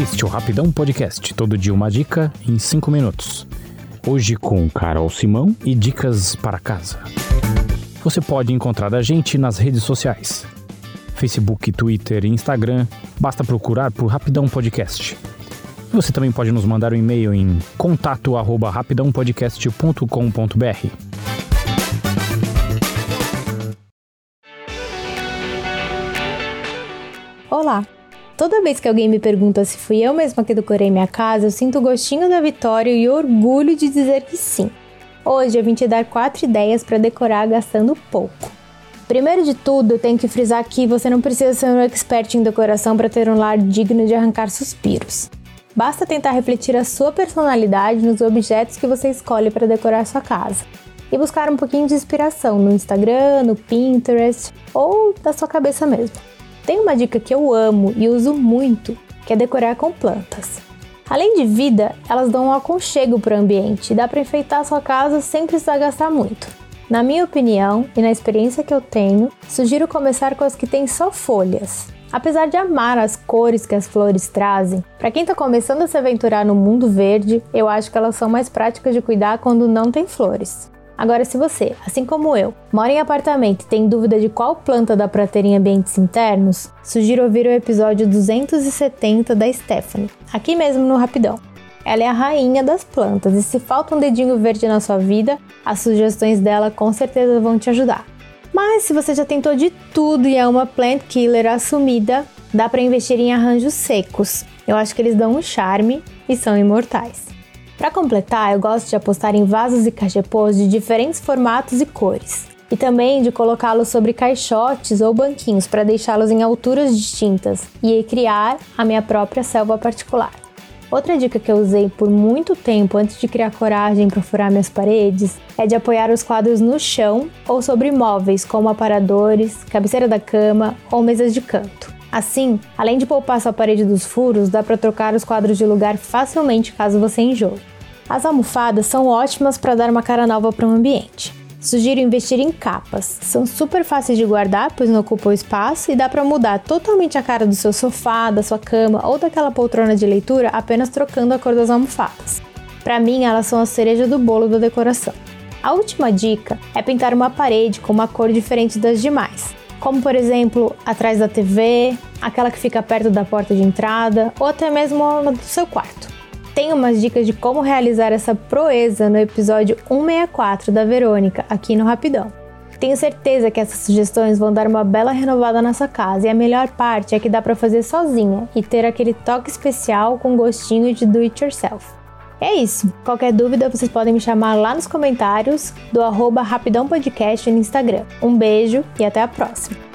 Este é o Rapidão Podcast, todo dia uma dica em 5 minutos. Hoje com Carol Simão e dicas para casa. Você pode encontrar a gente nas redes sociais. Facebook, Twitter e Instagram, basta procurar por Rapidão Podcast. Você também pode nos mandar um e-mail em contato@rapidãopodcast.com.br. Olá! Toda vez que alguém me pergunta se fui eu mesma que decorei minha casa, eu sinto o gostinho da vitória e orgulho de dizer que sim. Hoje eu vim te dar quatro ideias para decorar gastando pouco. Primeiro de tudo, eu tenho que frisar que você não precisa ser um expert em decoração para ter um lar digno de arrancar suspiros. Basta tentar refletir a sua personalidade nos objetos que você escolhe para decorar sua casa e buscar um pouquinho de inspiração no Instagram, no Pinterest ou da sua cabeça mesmo. Tem uma dica que eu amo e uso muito, que é decorar com plantas. Além de vida, elas dão um aconchego para o ambiente dá para enfeitar a sua casa sem precisar gastar muito. Na minha opinião e na experiência que eu tenho, sugiro começar com as que têm só folhas. Apesar de amar as cores que as flores trazem, para quem está começando a se aventurar no mundo verde, eu acho que elas são mais práticas de cuidar quando não tem flores. Agora, se você, assim como eu, mora em apartamento e tem dúvida de qual planta dá para ter em ambientes internos, sugiro ouvir o episódio 270 da Stephanie, aqui mesmo no Rapidão. Ela é a rainha das plantas e se falta um dedinho verde na sua vida, as sugestões dela com certeza vão te ajudar. Mas se você já tentou de tudo e é uma plant killer assumida, dá para investir em arranjos secos. Eu acho que eles dão um charme e são imortais. Para completar, eu gosto de apostar em vasos e cachepôs de diferentes formatos e cores. E também de colocá-los sobre caixotes ou banquinhos para deixá-los em alturas distintas e criar a minha própria selva particular. Outra dica que eu usei por muito tempo antes de criar coragem para furar minhas paredes é de apoiar os quadros no chão ou sobre móveis como aparadores, cabeceira da cama ou mesas de canto. Assim, além de poupar sua parede dos furos, dá para trocar os quadros de lugar facilmente caso você enjoe. As almofadas são ótimas para dar uma cara nova para o ambiente. Sugiro investir em capas. São super fáceis de guardar, pois não ocupam espaço e dá para mudar totalmente a cara do seu sofá, da sua cama ou daquela poltrona de leitura apenas trocando a cor das almofadas. Para mim, elas são a cereja do bolo da decoração. A última dica é pintar uma parede com uma cor diferente das demais, como por exemplo atrás da TV, aquela que fica perto da porta de entrada ou até mesmo do seu quarto. Tem umas dicas de como realizar essa proeza no episódio 164 da Verônica, aqui no Rapidão. Tenho certeza que essas sugestões vão dar uma bela renovada na sua casa e a melhor parte é que dá para fazer sozinha e ter aquele toque especial com gostinho de do it yourself. É isso. Qualquer dúvida vocês podem me chamar lá nos comentários do arroba Rapidão Podcast no Instagram. Um beijo e até a próxima!